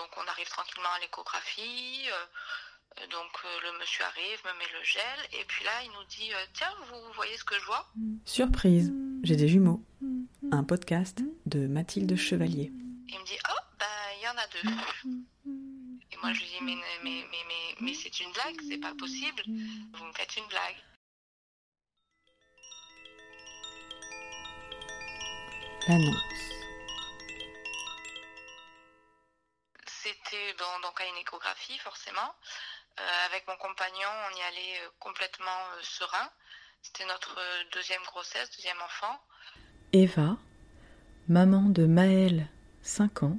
donc on arrive tranquillement à l'échographie. donc le monsieur arrive, me met le gel, et puis là il nous dit Tiens, vous voyez ce que je vois? Surprise, j'ai des jumeaux. Un podcast de Mathilde Chevalier. Il me dit Oh, bah il y en a deux. Et moi je lui dis Mais, mais, mais, mais, mais c'est une blague, c'est pas possible. Vous me faites une blague. L'annonce. Donc à une échographie, forcément. Euh, avec mon compagnon, on y allait euh, complètement euh, serein. C'était notre deuxième grossesse, deuxième enfant. Eva, maman de Maël, 5 ans,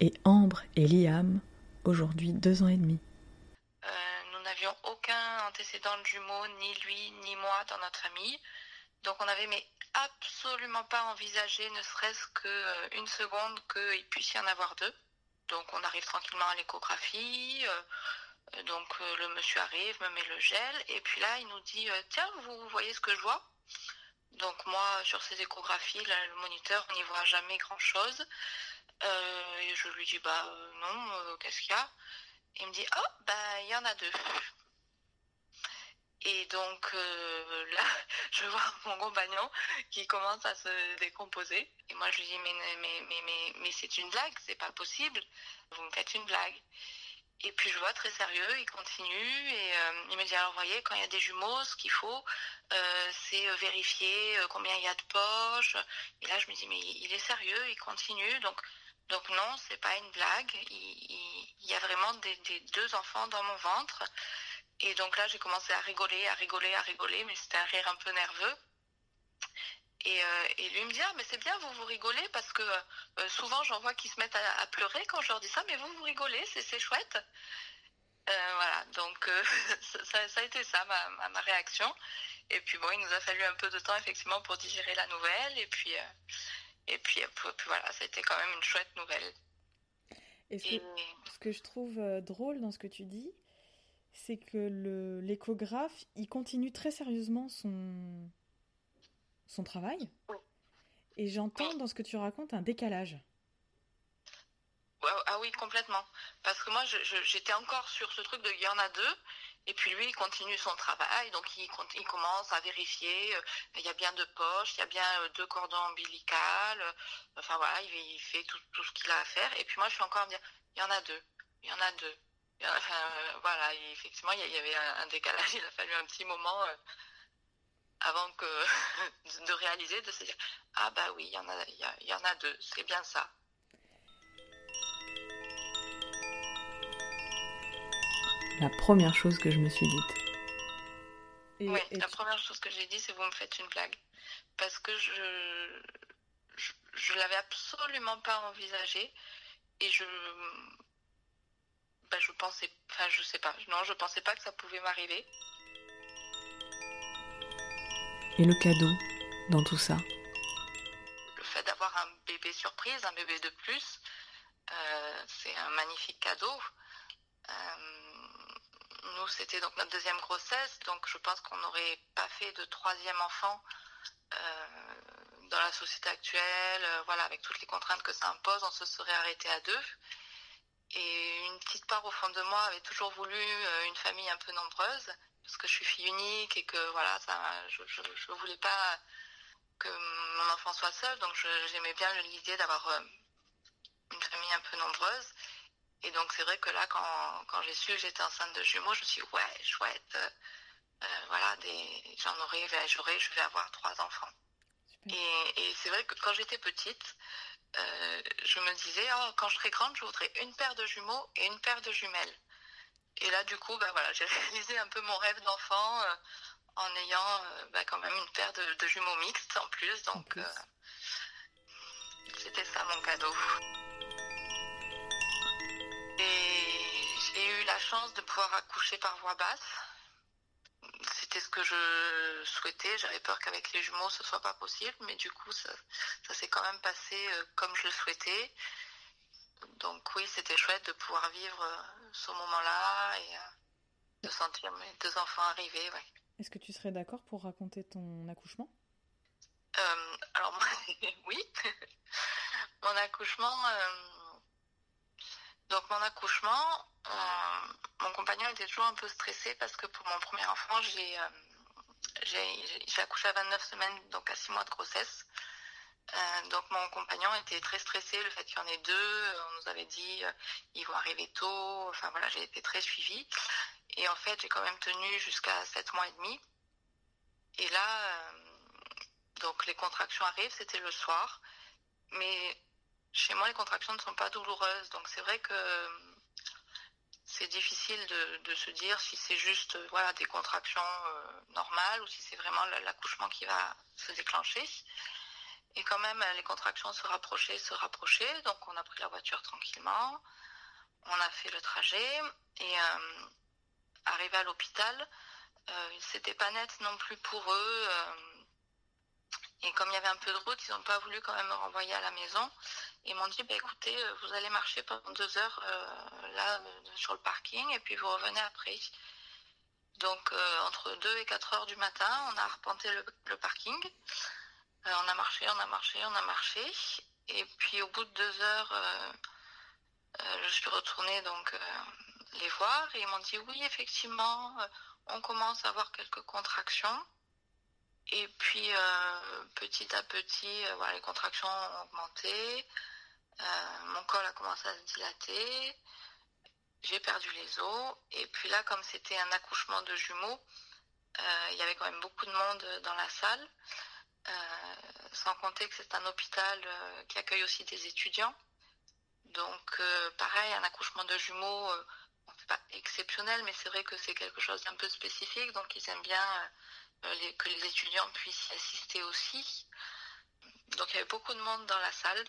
et Ambre et Liam, aujourd'hui 2 ans et demi. nous n'avions aucun antécédent de jumeaux, ni lui, ni moi, dans notre famille. Donc on n'avait mais absolument pas envisagé, ne serait-ce qu'une seconde, qu'il puisse y en avoir deux. Donc on arrive tranquillement à l'échographie. Euh, donc euh, le monsieur arrive, me met le gel, et puis là il nous dit euh, tiens vous voyez ce que je vois? Donc moi sur ces échographies, le moniteur on n'y voit jamais grand chose. et je lui dis bah non, qu'est-ce qu'il y a? Il me dit oh bah il y en a deux. Et donc là, je vois mon compagnon qui commence à se décomposer. Et moi, je lui dis, mais, mais, mais, mais, c'est une blague, c'est pas possible. Vous me faites une blague. Et puis je vois très sérieux, il continue et euh, il me dit alors vous voyez quand il y a des jumeaux, ce qu'il faut euh, c'est euh, vérifier combien il y a de poches. Et là je me dis mais il est sérieux, il continue donc donc non c'est pas une blague, il, y a vraiment des, deux enfants dans mon ventre. Et donc là j'ai commencé à rigoler, à rigoler, à rigoler, mais c'était un rire un peu nerveux. Euh, et, lui me dit ah mais c'est bien vous vous rigolez parce que euh, souvent j'en vois qui se mettent à, pleurer quand je leur dis ça mais vous vous rigolez c'est chouette. Euh, voilà donc ça, a été ça ma, ma, réaction. Et puis bon il nous a fallu un peu de temps effectivement pour digérer la nouvelle. Et puis et puis, voilà ça a été quand même une chouette nouvelle. Et ce, Que, ce que je trouve drôle dans ce que tu dis c'est que l'échographe il continue très sérieusement son son travail. Et j'entends dans ce que tu racontes un décalage. Ah oui, complètement. Parce que moi, j'étais encore sur ce truc de il y en a deux, et puis lui, il continue son travail, donc il, il commence à vérifier, euh, il y a bien deux poches, il y a bien euh, deux cordons ombilicaux, euh, enfin voilà, il, fait tout, ce qu'il a à faire, et puis moi, je suis encore à me dire, il y en a deux, il y en a deux. Voilà, effectivement, il y avait un, décalage, il a fallu un petit moment avant que de réaliser, de se dire ah bah oui, il y en a, il y, en a deux, c'est bien ça. La première chose que je me suis dite. oui, la première chose que j'ai dit, c'est vous me faites une blague, parce que je je, je l'avais absolument pas envisagé et je bah, je pensais, enfin je sais pas, non, je pensais pas que ça pouvait m'arriver. Et le cadeau dans tout ça? Le fait d'avoir un bébé surprise, un bébé de plus, euh, c'est un magnifique cadeau. Euh, nous, c'était donc notre deuxième grossesse, donc je pense qu'on n'aurait pas fait de troisième enfant euh, dans la société actuelle, voilà, avec toutes les contraintes que ça impose, on se serait arrêté à deux. Et une petite part au fond de moi avait toujours voulu une famille un peu nombreuse parce que je suis fille unique et que voilà, ça, je, je, voulais pas que mon enfant soit seul, donc j'aimais bien l'idée d'avoir euh, une famille un peu nombreuse. Et donc c'est vrai que là, quand, quand j'ai su que j'étais enceinte de jumeaux, je me suis dit, ouais, chouette, euh, euh, voilà, des, j'en aurai, j'aurai, je vais avoir trois enfants. Et, et c'est vrai que quand j'étais petite, je me disais, oh, quand je serai grande, je voudrais une paire de jumeaux et une paire de jumelles. Et là, du coup, bah, voilà, j'ai réalisé un peu mon rêve d'enfant euh, en ayant euh, bah, quand même une paire de, jumeaux mixtes en plus. Donc, euh, c'était ça mon cadeau. Et j'ai eu la chance de pouvoir accoucher par voie basse. C'était ce que je souhaitais. J'avais peur qu'avec les jumeaux, ce soit pas possible. Mais du coup, ça, ça s'est quand même passé comme je le souhaitais donc oui, c'était chouette de pouvoir vivre euh, ce moment-là et euh, de sentir mes deux enfants arriver. Est-ce que tu serais d'accord pour raconter ton accouchement? Euh, Alors oui, mon accouchement, Donc mon accouchement, mon compagnon était toujours un peu stressé parce que pour mon premier enfant, j'ai j'ai accouché à 29 semaines, donc à 6 mois de grossesse. Euh, donc mon compagnon était très stressé, le fait qu'il y en ait deux, on nous avait dit euh, ils vont arriver tôt, enfin voilà, j'ai été très suivie. Et en fait, j'ai quand même tenu jusqu'à 7 mois et demi. Et là, euh, donc les contractions arrivent, c'était le soir. Mais chez moi, les contractions ne sont pas douloureuses. Donc c'est vrai que c'est difficile de, se dire si c'est juste voilà, des contractions normales ou si c'est vraiment l'accouchement qui va se déclencher. Et quand même, les contractions se rapprochaient, se rapprochaient. Donc, on a pris la voiture tranquillement. On a fait le trajet. Et euh, arrivé à l'hôpital, euh, c'était pas net non plus pour eux. Euh, et comme il y avait un peu de route, ils n'ont pas voulu quand même me renvoyer à la maison. Ils m'ont dit, bah, écoutez, vous allez marcher pendant deux heures là sur le parking et puis vous revenez après. Donc, entre 2 et 4 heures du matin, on a arpenté le parking. Euh, on a marché, on a marché, on a marché. Et puis au bout de deux heures, euh, euh, je suis retournée donc les voir et ils m'ont dit oui, effectivement, on commence à avoir quelques contractions. Et puis petit à petit, voilà, les contractions ont augmenté. Mon col a commencé à se dilater. J'ai perdu les os. Et puis là, comme c'était un accouchement de jumeaux, il y avait quand même beaucoup de monde dans la salle. Euh, sans compter que c'est un hôpital euh, qui accueille aussi des étudiants. Donc, euh, pareil, un accouchement de jumeaux, c'est pas exceptionnel, mais c'est vrai que c'est quelque chose d'un peu spécifique. Donc, ils aiment bien que les étudiants puissent y assister aussi. Donc, il y avait beaucoup de monde dans la salle.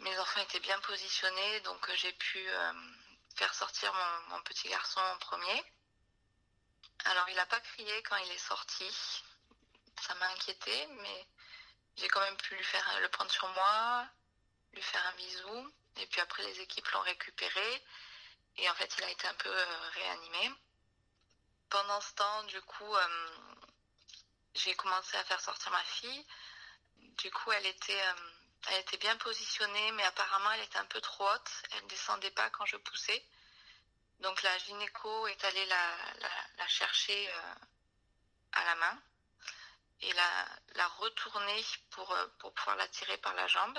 Mes enfants étaient bien positionnés, donc j'ai pu faire sortir mon, petit garçon en premier. Alors, il n'a pas crié quand il est sorti ça m'a inquiété, mais j'ai quand même pu lui faire le prendre sur moi, lui faire un bisou. Et puis après, les équipes l'ont récupéré. Et en fait, il a été un peu euh, réanimé. Pendant ce temps, du coup, euh, j'ai commencé à faire sortir ma fille. Du coup, elle était, euh, elle était bien positionnée, mais apparemment, elle était un peu trop haute. Elle ne descendait pas quand je poussais. Donc la gynéco est allée la chercher à la main et la, la retourner pour, euh, pour pouvoir la tirer par la jambe.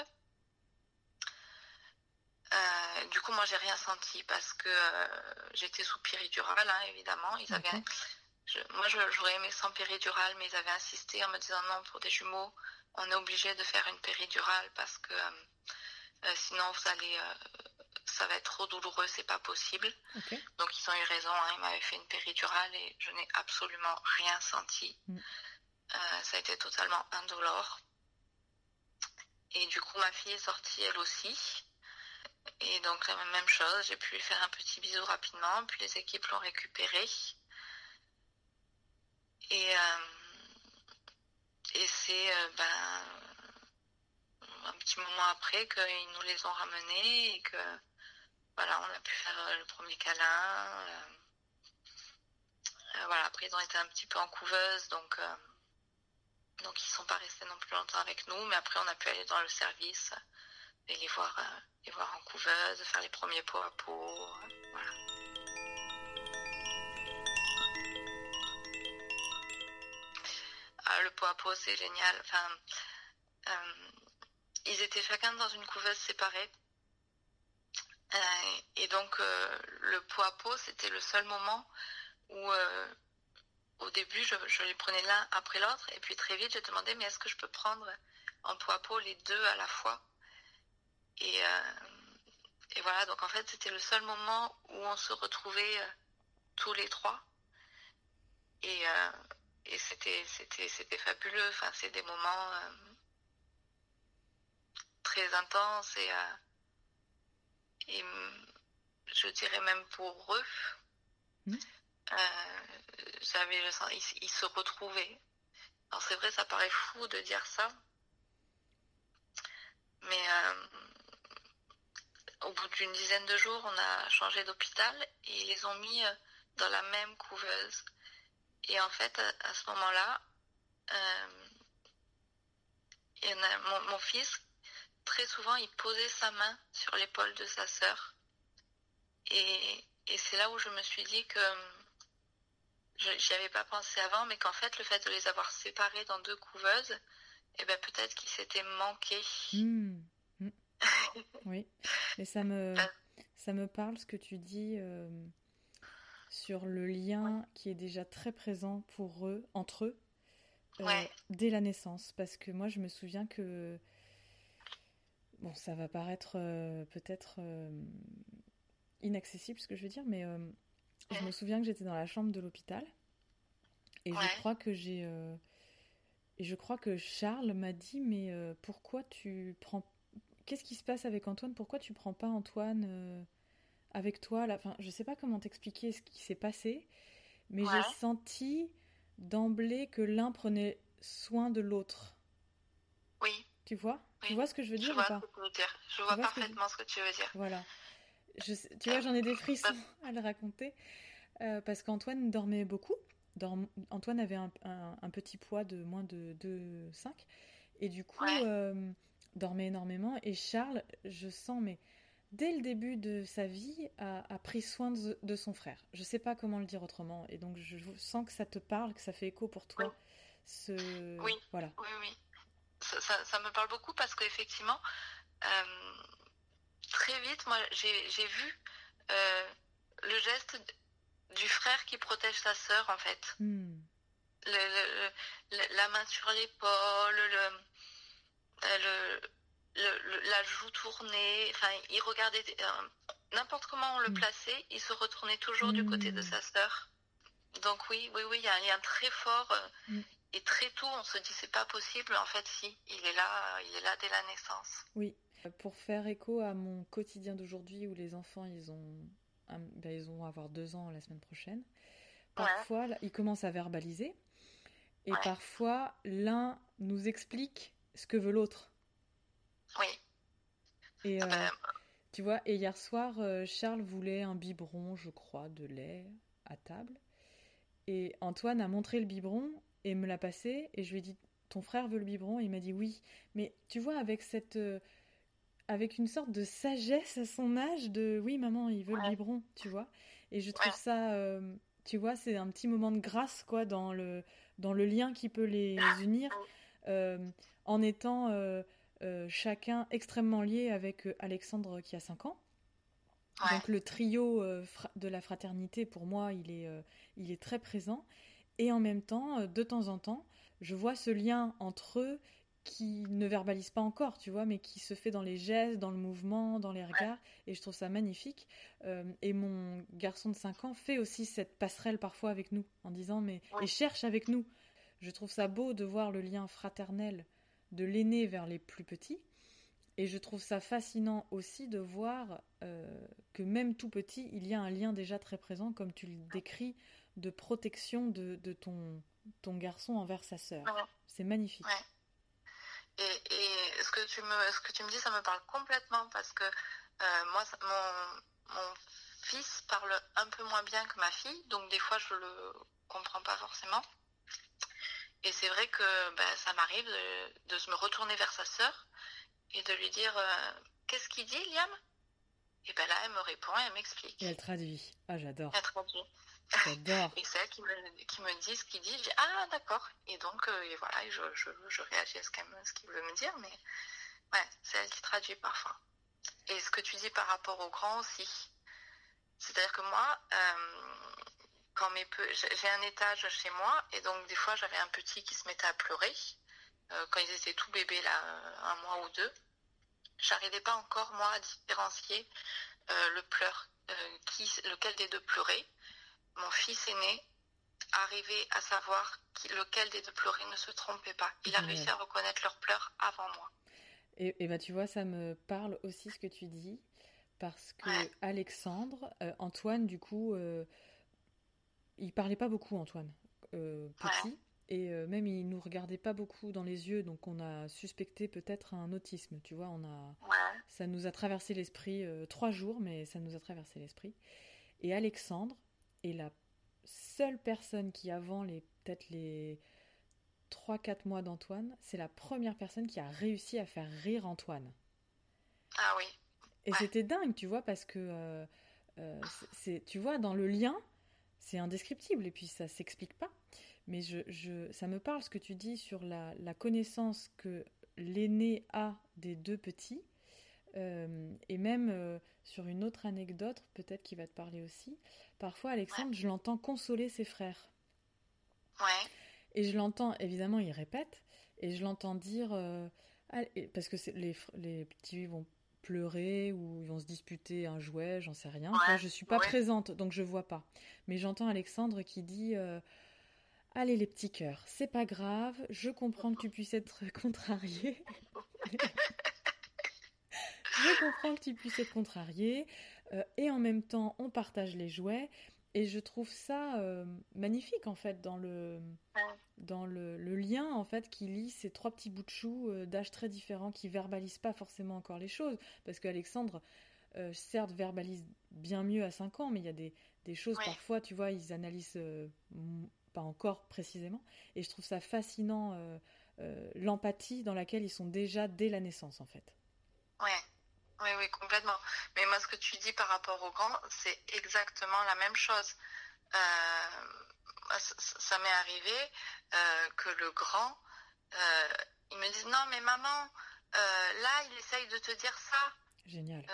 Euh, du coup, moi, j'ai rien senti parce que euh, j'étais sous péridurale, hein, évidemment. Ils avaient, moi, j'aurais aimé sans péridurale, mais ils avaient insisté en me disant non, pour des jumeaux, on est obligé de faire une péridurale parce que sinon, vous allez, ça va être trop douloureux, c'est pas possible. Donc, ils ont eu raison. Hein, ils m'avaient fait une péridurale et je n'ai absolument rien senti. Mm. Euh, ça a été totalement indolore. Et du coup, ma fille est sortie elle aussi. Et donc, la même chose, j'ai pu lui faire un petit bisou rapidement, puis les équipes l'ont récupéré. Et, euh, et c'est euh, ben, un petit moment après qu'ils nous les ont ramenés et que voilà, on a pu faire le premier câlin. voilà, après ils ont été un petit peu en couveuse, donc donc ils sont pas restés non plus longtemps avec nous, mais après on a pu aller dans le service et les voir, euh, voir en couveuse, faire les premiers pots à peau. Le pot à peau c'est génial. Enfin, euh, ils étaient chacun dans une couveuse séparée. Euh, et donc le pot à peau c'était le seul moment où au début, je, les prenais l'un après l'autre, et puis très vite, j'ai demandé, mais est-ce que je peux prendre en peau à peau les deux à la fois? Et, euh, et, voilà, donc en fait, c'était le seul moment où on se retrouvait euh, tous les trois. Et, euh, et c'était, c'était, c'était fabuleux. Enfin, c'est des moments très intenses et, et je dirais même pour eux. Mmh. Euh, j'avais le il, se retrouvait. Alors c'est vrai, ça paraît fou de dire ça, mais euh, au bout d'une dizaine de jours, on a changé d'hôpital et ils les ont mis euh, dans la même couveuse. Et en fait, à, ce moment-là, mon, mon, fils, très souvent, il posait sa main sur l'épaule de sa sœur. Et, et c'est là où je me suis dit que je n'y avais pas pensé avant, mais qu'en fait, le fait de les avoir séparés dans deux couveuses, eh ben, peut-être qu'ils s'étaient manqués. Hmm. Hmm. oui, mais ça me, ça me parle ce que tu dis euh, sur le lien qui est déjà très présent pour eux, entre eux, euh, dès la naissance. Parce que moi, je me souviens que. Bon, ça va paraître euh, peut-être inaccessible ce que je veux dire, mais je me souviens que j'étais dans la chambre de l'hôpital. Et je crois que j'ai et je crois que Charles m'a dit mais pourquoi tu prends qu'est-ce qui se passe avec Antoine? Pourquoi tu prends pas Antoine avec toi là enfin je sais pas comment t'expliquer ce qui s'est passé mais j'ai senti d'emblée que l'un prenait soin de l'autre. Oui. Tu vois? Tu vois ce que je veux dire je vois Je vois parfaitement ce que, tu veux dire. Voilà tu vois, j'en ai des frissons à le raconter euh, parce qu'Antoine dormait beaucoup. Antoine avait un, petit poids de moins de 2,5 et du coup euh, dormait énormément. Et Charles, je sens, mais dès le début de sa vie, a, pris soin de, son frère. Je sais pas comment le dire autrement. Et donc, je sens que ça te parle, que ça fait écho pour toi. Ce... Oui. Voilà. Oui, oui. Ça, me parle beaucoup parce qu'effectivement, euh, très vite, moi, j'ai vu euh, le geste du frère qui protège sa sœur, en fait. Hmm. la main sur l'épaule, le, euh, la joue tournée. Enfin, il regardait euh, n'importe comment on le hmm. plaçait, il se retournait toujours du côté de hmm. sa sœur. Donc oui, oui, oui, il y a un lien très fort. Et très tôt, on se dit c'est pas possible. En fait, si, il est là, il est là dès la naissance. Oui, pour faire écho à mon quotidien d'aujourd'hui où les enfants, ils ont, ben, ils vont avoir deux ans la semaine prochaine. Parfois, ils commencent à verbaliser. Et parfois, l'un nous explique ce que veut l'autre. Oui. Et ah ben, euh, tu vois, et hier soir, euh, Charles voulait un biberon, je crois, de lait à table. Et Antoine a montré le biberon et me l'a passé. Et je lui ai dit, ton frère veut le biberon Et il m'a dit oui. Mais tu vois, avec cette euh, avec une sorte de sagesse à son âge de oui maman il veut le biberon tu vois et je trouve ça euh, tu vois c'est un petit moment de grâce quoi dans le dans le lien qui peut les unir euh, en étant euh, chacun extrêmement lié avec Alexandre qui a 5 ans. Donc le trio de la fraternité pour moi il est il est très présent. Et en même temps de temps en temps je vois ce lien entre eux qui ne verbalise pas encore, tu vois, mais qui se fait dans les gestes, dans le mouvement, dans les regards, et je trouve ça magnifique. Euh, et mon garçon de 5 ans fait aussi cette passerelle parfois avec nous, en disant, mais, et cherche avec nous. Je trouve ça beau de voir le lien fraternel de l'aîné vers les plus petits, et je trouve ça fascinant aussi de voir euh, que même tout petit, il y a un lien déjà très présent, comme tu le décris, de protection de, ton, ton garçon envers sa sœur. C'est magnifique. Et, ce, que tu me, ce que tu me dis, ça me parle complètement parce que euh, moi, mon, mon, fils parle un peu moins bien que ma fille, donc des fois je le comprends pas forcément. Et c'est vrai que ben, ça m'arrive de, de, me retourner vers sa sœur et de lui dire euh, Qu'est-ce qu'il dit, Liam? Et ben là, elle me répond et elle m'explique. Et elle traduit. Ah, j'adore. Elle traduit. Et c'est elle qui me, qui me dit ce qu'il dit. Je dis Ah, d'accord. Et donc, euh, et voilà, je, je, je, réagis à ce qu'il veut me dire. Mais ouais, c'est elle qui traduit parfois. Et ce que tu dis par rapport aux grands aussi. C'est-à-dire que moi, euh, quand mes j'ai un étage chez moi, et donc des fois j'avais un petit qui se mettait à pleurer. Euh, quand ils étaient tout bébés, là, un mois ou deux, j'arrivais pas encore, moi, à différencier le pleur, qui, lequel des deux pleurait mon fils aîné arrivait à savoir lequel des deux pleurait ne se trompait pas. Il a réussi à reconnaître leurs pleurs avant moi. Et, et bah, tu vois, ça me parle aussi ce que tu dis, parce que Alexandre, euh, Antoine, du coup, euh, il parlait pas beaucoup, Antoine, euh, petit. Et même, il nous regardait pas beaucoup dans les yeux, donc on a suspecté peut-être un autisme, tu vois. On a, ça nous a traversé l'esprit trois jours, mais ça nous a traversé l'esprit. Et Alexandre, et la seule personne qui, avant les peut-être les 3-4 mois d'Antoine, c'est la première personne qui a réussi à faire rire Antoine. Ah oui. Et c'était dingue, tu vois, parce que c'est, tu vois, dans le lien, c'est indescriptible et puis ça s'explique pas. Mais je, je, ça me parle ce que tu dis sur la, la connaissance que l'aîné a des deux petits. Euh, et même euh, sur une autre anecdote, peut-être qui va te parler aussi, parfois Alexandre, je l'entends consoler ses frères. Ouais. Et je l'entends, évidemment, il répète, et je l'entends dire, euh, parce que les, les petits vont pleurer ou ils vont se disputer un jouet, j'en sais rien. Moi, je suis pas présente, donc je vois pas. Mais j'entends Alexandre qui dit Allez les petits cœurs, c'est pas grave, je comprends que tu puisses être contrarié. je comprends que tu puisses être contrarié. Euh, et en même temps, on partage les jouets. Et je trouve ça euh, magnifique en fait dans le dans le, lien en fait qui lie ces trois petits bouts de chou euh, d'âge très différents qui verbalisent pas forcément encore les choses parce qu'Alexandre certes verbalise bien mieux à 5 ans mais il y a des, des choses parfois tu vois ils analysent pas encore précisément. Et je trouve ça fascinant, euh, euh, l'empathie dans laquelle ils sont déjà dès la naissance, en fait. Ouais. Oui, oui, complètement. Mais moi, ce que tu dis par rapport au grand, c'est exactement la même chose. Euh, ça, m'est arrivé que le grand, il me dit non, mais maman, là, il essaye de te dire ça. Génial.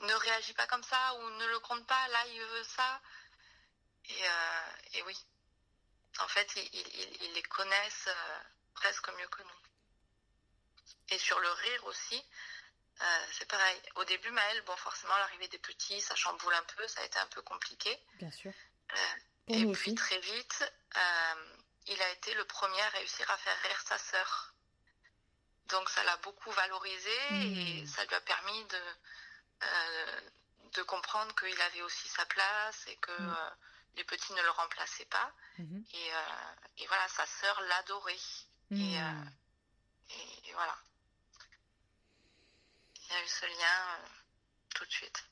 ne réagis pas comme ça ou ne le compte pas. Là, il veut ça. Et, et oui, en fait, ils, les connaissent euh, presque mieux que nous. Et sur le rire aussi, euh, c'est pareil. Au début, Maëlle, bon, forcément, l'arrivée des petits, ça chamboule un peu, ça a été un peu compliqué. Bien sûr. Euh, et puis très vite, il a été le premier à réussir à faire rire sa sœur. Donc ça l'a beaucoup valorisé et hmm. ça lui a permis de, de comprendre qu'il avait aussi sa place et que hmm les petits ne le remplaçaient pas. Mhm. Euh, et, voilà, sa sœur l'adorait. Mhm. Euh, et, voilà. Il y a eu ce lien euh, tout de suite.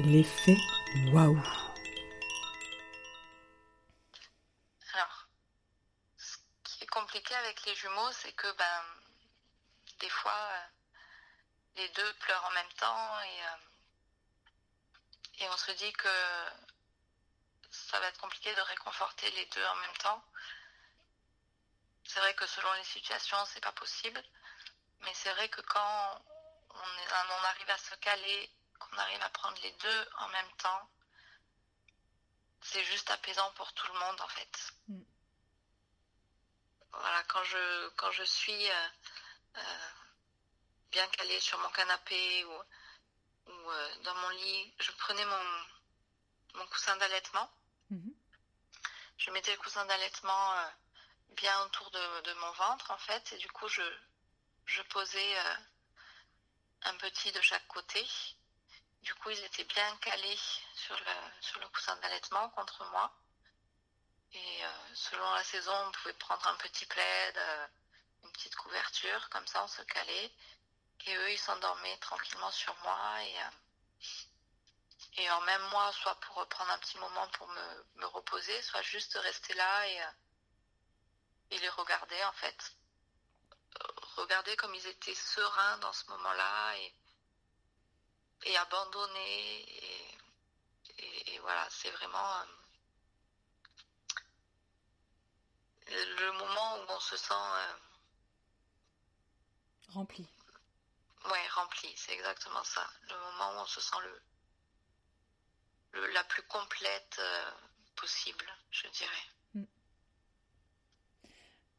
L'effet waouh. Alors, ce qui est compliqué avec les jumeaux, c'est que ben, des fois, les deux pleurent en même temps et, euh, et on se dit que ça va être compliqué de réconforter les deux en même temps. C'est vrai que selon les situations, c'est pas possible, mais c'est vrai que quand on, on arrive à se caler, qu'on arrive à prendre les deux en même temps, c'est juste apaisant pour tout le monde en fait. Mm. Voilà, quand je, quand je suis euh, euh, bien calée sur mon canapé ou, euh, dans mon lit, je prenais mon, mon coussin d'allaitement. Mhm. Je mettais le coussin d'allaitement bien autour de, mon ventre, en fait, et du coup, je, je posais euh, un petit de chaque côté. Du coup, ils étaient bien calés sur le, sur le coussin d'allaitement contre moi. Et selon la saison, on pouvait prendre un petit plaid, une petite couverture, comme ça on se calait. Et eux, ils s'endormaient tranquillement sur moi. Et, euh, et en même moi, soit pour prendre un petit moment pour me, reposer, soit juste rester là et, euh, et les regarder en fait. Regarder comme ils étaient sereins dans ce moment-là et, et abandonnés. Et, et, voilà, c'est vraiment euh, le moment où on se sent rempli. Ouais, rempli, c'est exactement ça. Le moment où on se sent le, la plus complète euh, possible, je dirais.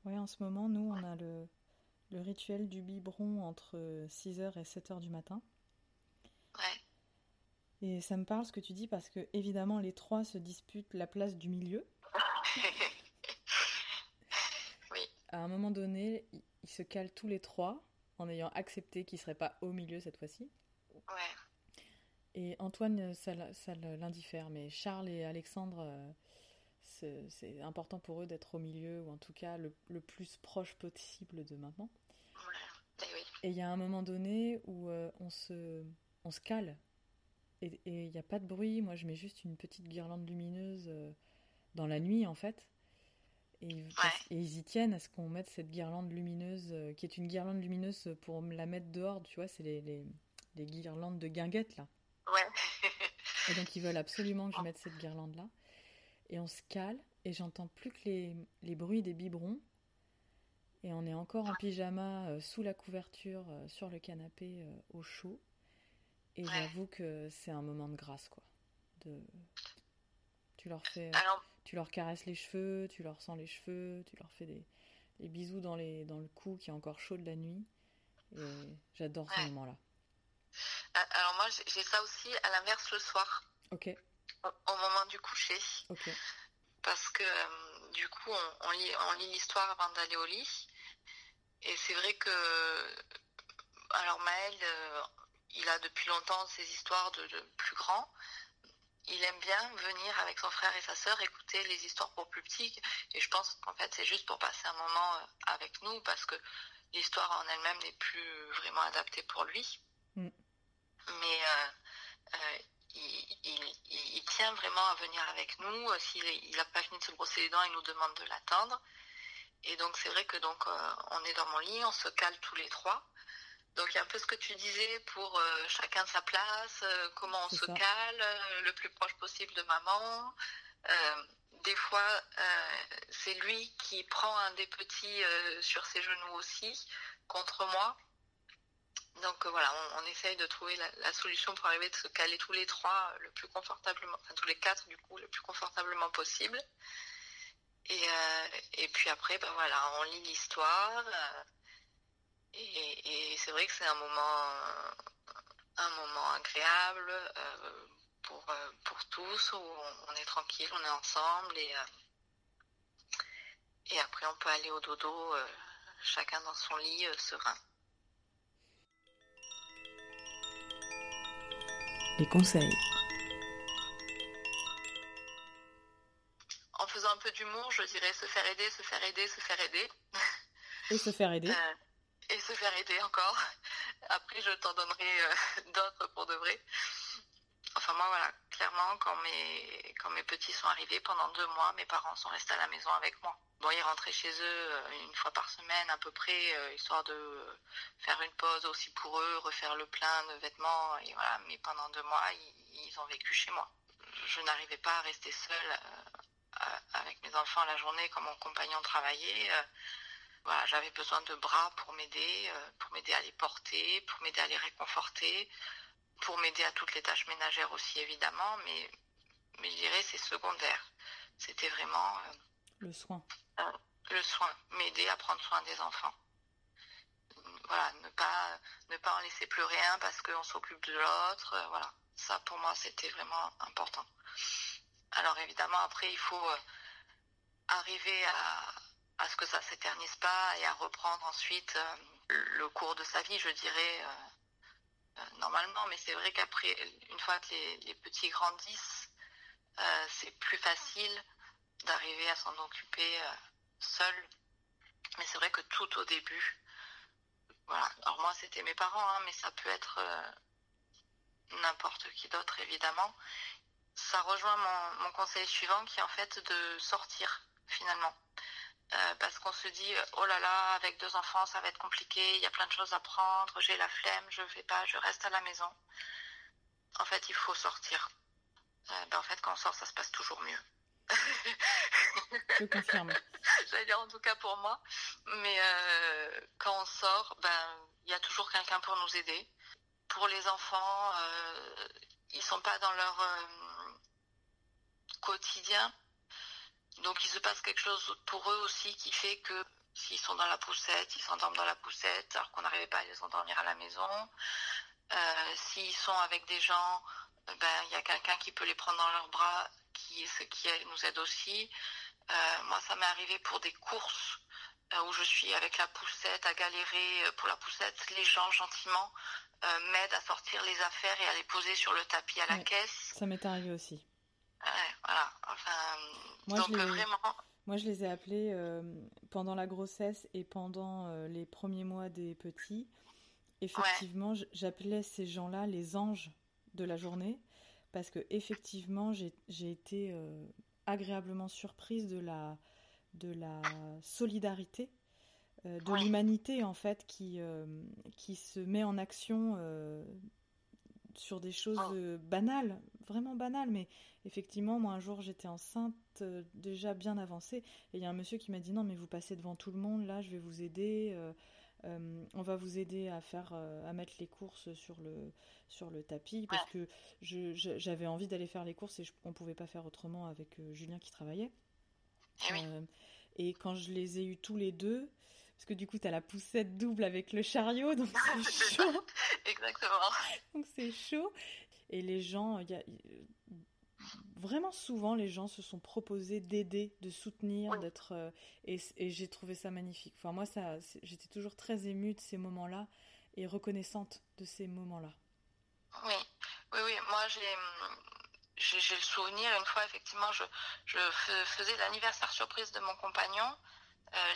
Ouais, en ce moment, nous, on a le, le rituel du biberon entre 6h et 7h du matin. Ouais. Et ça me parle ce que tu dis parce que, évidemment, les trois se disputent la place du milieu. oui. À un moment donné, ils se calent tous les trois en ayant accepté qu'il serait pas au milieu cette fois-ci. Ouais. Et Antoine, ça, ça l'indiffère, mais Charles et Alexandre, euh, c'est important pour eux d'être au milieu, ou en tout cas le, le plus proche possible de maintenant. Ouais. Et il y a un moment donné où euh, on, se, on se cale, et il n'y a pas de bruit. Moi, je mets juste une petite guirlande lumineuse euh, dans la nuit, en fait. Et, ils y tiennent à ce qu'on mette cette guirlande lumineuse, euh, qui est une guirlande lumineuse pour la mettre dehors, tu vois, c'est les, les, les, guirlandes de guinguettes là. Ouais. et donc ils veulent absolument que je mette cette guirlande là. Et on se cale, et j'entends plus que les, les, bruits des biberons. Et on est encore en pyjama euh, sous la couverture, euh, sur le canapé au chaud. Et j'avoue que c'est un moment de grâce, quoi. De... Tu leur fais tu leur caresses les cheveux, tu leur sens les cheveux, tu leur fais des, bisous dans, les, dans le cou qui est encore chaud de la nuit. Et j'adore ce moment-là. Alors moi, j'ai ça aussi à l'inverse le soir. Ok. Au, moment du coucher. Parce que euh, du coup, on, lit, on lit l'histoire avant d'aller au lit. Et c'est vrai que... Alors Maël, euh, il a depuis longtemps ces histoires de, de plus grands il aime bien venir avec son frère et sa sœur écouter les histoires pour plus petits. Et je pense qu'en fait, c'est juste pour passer un moment euh, avec nous parce que l'histoire en elle-même n'est plus vraiment adaptée pour lui. Mm. Mais euh, euh, il, tient vraiment à venir avec nous. S'il n'a pas fini de se brosser les dents, il nous demande de l'attendre. Et donc, c'est vrai que donc on est dans mon lit, on se cale tous les trois. Donc il y a un peu ce que tu disais pour euh, chacun sa place, euh, comment on se cale, euh, le plus proche possible de maman. des fois, c'est lui qui prend un des petits sur ses genoux aussi, contre moi. Donc voilà, on, essaye de trouver la, solution pour arriver de se caler tous les trois le plus confortablement, enfin tous les quatre du coup, le plus confortablement possible. Et, et puis après, ben voilà, on lit l'histoire. Et, c'est vrai que c'est un moment, un moment agréable euh, pour, euh, pour tous, où on, est tranquille, on est ensemble et, euh, et après on peut aller au dodo, chacun dans son lit, serein. Les conseils. En faisant un peu d'humour, je dirais se faire aider, se faire aider, se faire aider. Et se faire aider et se faire aider encore. Après, je t'en donnerai euh, d'autres pour de vrai. Enfin, moi, voilà, clairement, quand mes, quand mes petits sont arrivés, pendant deux mois, mes parents sont restés à la maison avec moi. Bon, ils rentraient chez eux euh, une fois par semaine à peu près, euh, histoire de faire une pause aussi pour eux, refaire le plein de vêtements, et voilà. Mais pendant deux mois, ils, ont vécu chez moi. Je n'arrivais pas à rester seule avec mes enfants la journée quand mon compagnon travaillait j'avais besoin de bras pour m'aider, euh, pour m'aider à les porter, pour m'aider à les réconforter, pour m'aider à toutes les tâches ménagères aussi évidemment, mais, mais je dirais c'est secondaire. C'était vraiment euh, le soin. Euh, le soin, m'aider à prendre soin des enfants. Voilà, ne pas ne pas en laisser pleurer un parce qu'on s'occupe de l'autre. voilà, ça pour moi c'était vraiment important. Alors évidemment après il faut arriver à à ce que ça s'éternise pas et à reprendre ensuite euh, le cours de sa vie, je dirais, euh, euh, normalement. Mais c'est vrai qu'après, une fois que les, petits grandissent, c'est plus facile d'arriver à s'en occuper seul. Mais c'est vrai que tout au début, voilà. Alors moi, c'était mes parents, hein, mais ça peut être n'importe qui d'autre, évidemment. Ça rejoint mon, conseil suivant qui est en fait de sortir finalement. Euh, parce qu'on se dit oh là là avec deux enfants ça va être compliqué il y a plein de choses à prendre j'ai la flemme je vais pas je reste à la maison en fait il faut sortir euh, ben, en fait quand on sort ça se passe toujours mieux je confirme. J'allais dire en tout cas pour moi. Mais euh, quand on sort ben il y a toujours quelqu'un pour nous aider. Pour les enfants ils sont pas dans leur quotidien. Donc il se passe quelque chose pour eux aussi qui fait que s'ils sont dans la poussette, ils s'endorment dans la poussette alors qu'on n'arrivait pas à les endormir à la maison. Euh, s'ils sont avec des gens, euh, ben il y a quelqu'un qui peut les prendre dans leurs bras, qui ce qui nous aide aussi. Euh, moi ça m'est arrivé pour des courses où je suis avec la poussette à galérer pour la poussette, les gens gentiment m'aident à sortir les affaires et à les poser sur le tapis à la caisse. Ça m'est arrivé aussi. voilà. Enfin, moi, je les, Moi, je les ai appelés euh, pendant la grossesse et pendant euh, les premiers mois des petits. Effectivement, j'appelais ces gens-là les anges de la journée parce que effectivement, j'ai été euh, agréablement surprise de la de la solidarité, de l'humanité en fait qui, qui se met en action sur des choses oh. banales, vraiment banales, mais effectivement, moi un jour j'étais enceinte déjà bien avancée, et il y a un monsieur qui m'a dit non mais vous passez devant tout le monde, là je vais vous aider, euh, on va vous aider à faire, euh, à mettre les courses sur le sur le tapis parce que j'avais envie d'aller faire les courses et je, on pouvait pas faire autrement avec euh, Julien qui travaillait. Eh et quand je les ai eus tous les deux, parce que du coup, tu as la poussette double avec le chariot, donc c'est chaud. Exactement. Donc c'est chaud. Et les gens, y a, vraiment souvent, les gens se sont proposés d'aider, de soutenir, d'être. Euh, et, j'ai trouvé ça magnifique. Enfin, moi, ça, j'étais toujours très émue de ces moments-là et reconnaissante de ces moments-là. Oui, oui, oui. Moi, j'ai. J'ai le souvenir, une fois, effectivement, je, je faisais l'anniversaire surprise de mon compagnon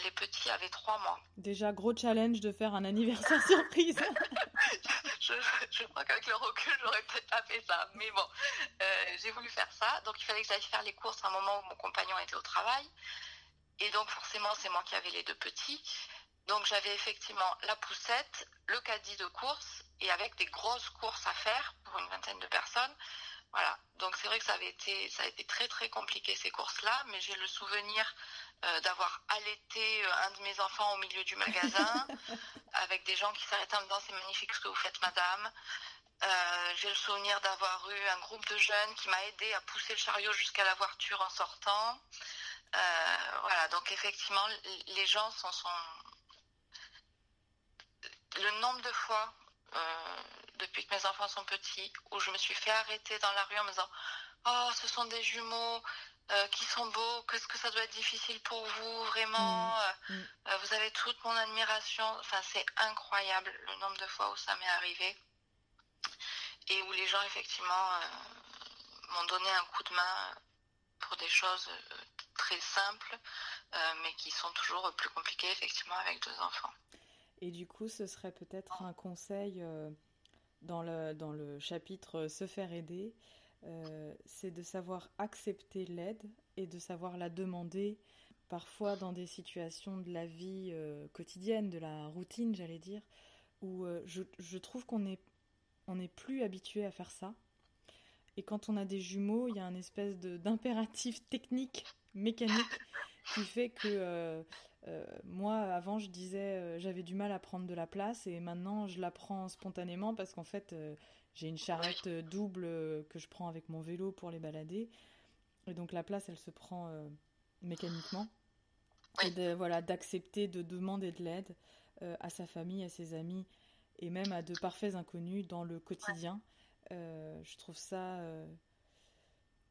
les petits avaient trois mois. Déjà, gros challenge de faire un anniversaire surprise. je, crois qu'avec le recul, j'aurais peut-être pas fait ça. Mais bon, euh, j'ai voulu faire ça. Donc, il fallait que j'aille faire les courses à un moment où mon compagnon était au travail. Et donc, forcément, c'est moi qui avais les deux petits. Donc, j'avais effectivement la poussette, le caddie de course, et avec des grosses courses à faire pour une vingtaine de personnes. Voilà. Donc, c'est vrai que ça avait été, ça a été très, très compliqué ces courses-là, mais j'ai le souvenir euh, d'avoir allaité euh, un de mes enfants au milieu du magasin, avec des gens qui s'arrêtaient en me disant c'est magnifique ce que vous faites madame. Euh, j'ai le souvenir d'avoir eu un groupe de jeunes qui m'a aidé à pousser le chariot jusqu'à la voiture en sortant. voilà, donc effectivement, les gens sont, sont... Le nombre de fois, depuis que mes enfants sont petits, où je me suis fait arrêter dans la rue en me disant Oh, ce sont des jumeaux, euh, qui sont beaux, qu'est-ce que ça doit être difficile pour vous, vraiment. Mm. Euh, mm. Euh, vous avez toute mon admiration. Enfin, c'est incroyable le nombre de fois où ça m'est arrivé. Et où les gens, effectivement, m'ont donné un coup de main pour des choses très simples, mais qui sont toujours plus compliquées, effectivement, avec deux enfants. Et du coup, ce serait peut-être un conseil dans, le, dans le chapitre Se faire aider euh, c'est de savoir accepter l'aide et de savoir la demander, parfois dans des situations de la vie euh, quotidienne, de la routine, j'allais dire, où euh, je, trouve qu'on est, on est plus habitué à faire ça. Et quand on a des jumeaux, il y a un espèce d'impératif technique, mécanique, qui fait que moi, avant, je disais, j'avais du mal à prendre de la place, et maintenant, je la prends spontanément parce qu'en fait, j'ai une charrette euh, double euh, que je prends avec mon vélo pour les balader. Et donc la place, elle se prend euh, mécaniquement. Et de, voilà, d'accepter de demander de l'aide à sa famille, à ses amis et même à de parfaits inconnus dans le quotidien. je trouve ça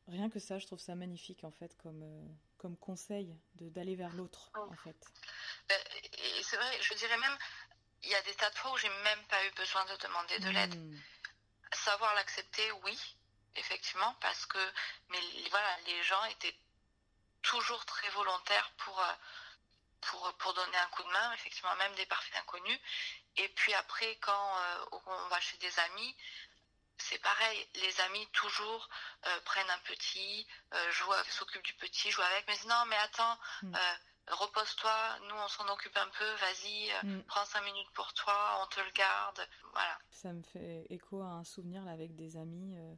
rien que ça, je trouve ça magnifique en fait comme, comme conseil d'aller vers l'autre en fait. c'est vrai, je dirais même, il y a des tas de fois où j'ai même pas eu besoin de demander de l'aide. Hmm. Savoir l'accepter, oui, effectivement, parce que mais voilà, les gens étaient toujours très volontaires pour, euh, pour, pour donner un coup de main, effectivement, même des parfaits inconnus. Et puis après, quand euh, on va chez des amis, c'est pareil, les amis toujours euh, prennent un petit, s'occupent du petit, jouent avec, mais non, mais attends, mm repose-toi, nous on s'en occupe un peu, vas-y, euh, mm. prends cinq minutes pour toi, on te le garde, voilà. Ça me fait écho à un souvenir là, avec des amis euh,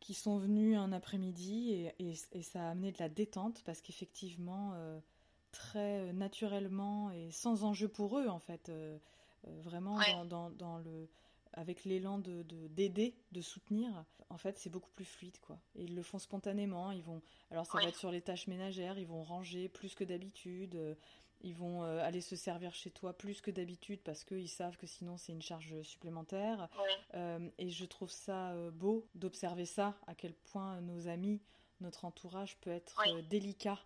qui sont venus un après-midi et, ça a amené de la détente parce qu'effectivement, euh, très naturellement et sans enjeu pour eux en fait, vraiment dans, le avec l'élan de d'aider, de, soutenir, en fait, c'est beaucoup plus fluide, quoi. Et ils le font spontanément. Ils vont, alors ça va être sur les tâches ménagères, ils vont ranger plus que d'habitude. Euh, ils vont euh, aller se servir chez toi plus que d'habitude parce qu'ils savent que sinon c'est une charge supplémentaire. Euh, et je trouve ça beau d'observer ça, à quel point nos amis, notre entourage peut être délicat.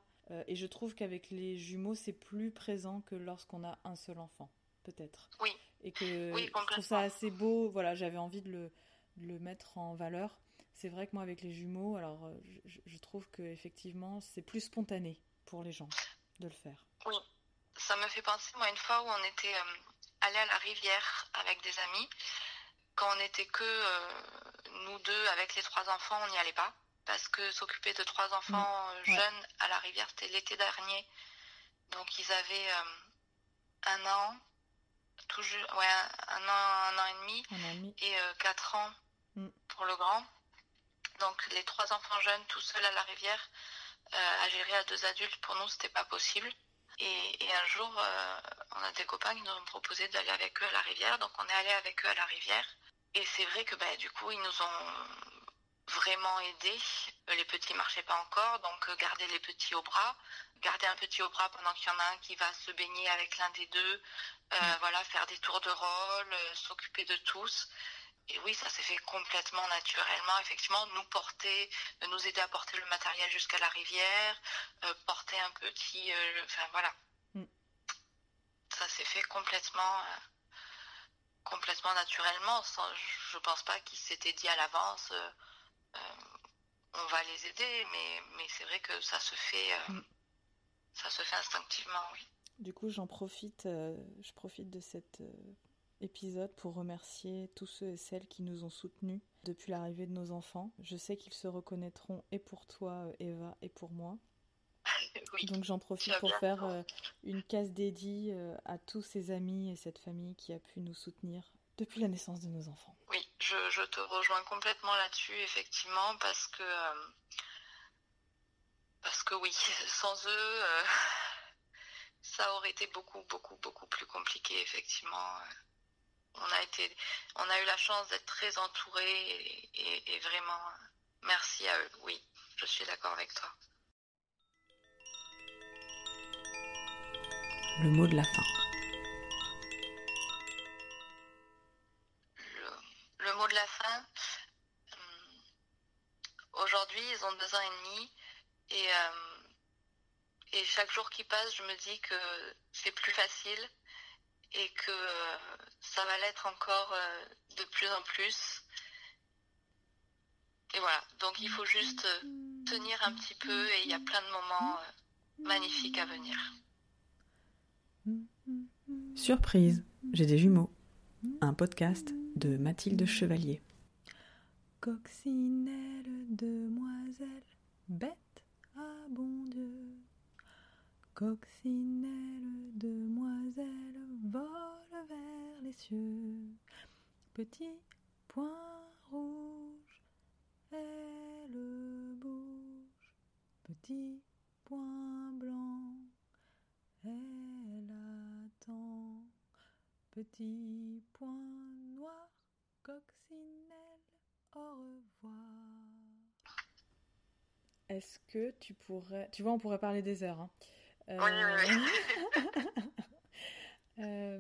et je trouve qu'avec les jumeaux, c'est plus présent que lorsqu'on a un seul enfant, peut-être. Oui et que je trouve ça assez beau. Voilà, j'avais envie de le, le, mettre en valeur. C'est vrai que moi, avec les jumeaux, alors euh, je, trouve que effectivement, c'est plus spontané pour les gens de le faire. Oui, ça me fait penser, moi, une fois où on était euh, allé à la rivière avec des amis, quand on n'était que euh, nous deux avec les trois enfants, on n'y allait pas. parce que s'occuper de trois enfants mm. jeunes à la rivière, c'était l'été dernier. Donc ils avaient un an, ouais, un an, un an et demi, et quatre ans mm. pour le grand. Donc les trois enfants jeunes tout seuls à la rivière, à gérer à deux adultes, pour nous, c'était pas possible. Et, un jour, euh, on a des copains qui nous ont proposé d'aller avec eux à la rivière. Donc on est allé avec eux à la rivière. Et c'est vrai que bah, du coup, ils nous ont vraiment aidés. Les petits marchaient pas encore, donc euh, garder les petits au bras, garder un petit au bras pendant qu'il y en a un qui va se baigner avec l'un des deux, euh, mm. voilà, faire des tours de rôle, s'occuper de tous. Et oui, ça s'est fait complètement naturellement. Effectivement, nous porter, euh, nous aider à porter le matériel jusqu'à la rivière, euh, porter un petit, euh, enfin voilà. Mm. Ça s'est fait complètement, complètement naturellement. Sans, je pense pas qu'il s'était dit à l'avance, on va les aider, mais, mais c'est vrai que ça se fait, mm. ça se fait instinctivement, oui. Du coup, j'en profite, je profite de cette épisode pour remercier tous ceux et celles qui nous ont soutenus depuis l'arrivée de nos enfants. Je sais qu'ils se reconnaîtront et pour toi, Eva, et pour moi. Donc j'en profite pour faire euh, une case dédiée euh, à tous ces amis et cette famille qui a pu nous soutenir depuis la naissance de nos enfants. Oui, je, te rejoins complètement là-dessus, effectivement, parce que euh, parce que oui, sans eux, ça aurait été beaucoup, beaucoup, beaucoup plus compliqué, effectivement on a été, on a eu la chance d'être très entourés et, vraiment merci à eux. Oui, je suis d'accord avec toi. Le mot de la fin. Le, mot de la fin. Hum, aujourd'hui, ils ont deux ans et demi et, hum, et chaque jour qui passe, je me dis que c'est plus facile et que euh, ça va l'être encore euh, de plus en plus. Et voilà, donc il faut juste euh, tenir un petit peu et il y a plein de moments magnifiques à venir. Surprise, j'ai des jumeaux. Un podcast de Mathilde Chevalier. Coccinelle, demoiselle, bête, ah bon Dieu. Coccinelle, demoiselle, vole vers les cieux. Petit point rouge, elle bouge. Petit point blanc, elle attend. Petit point au revoir. Est-ce que tu pourrais... Tu vois, on pourrait parler des heures. Hein. Euh, euh,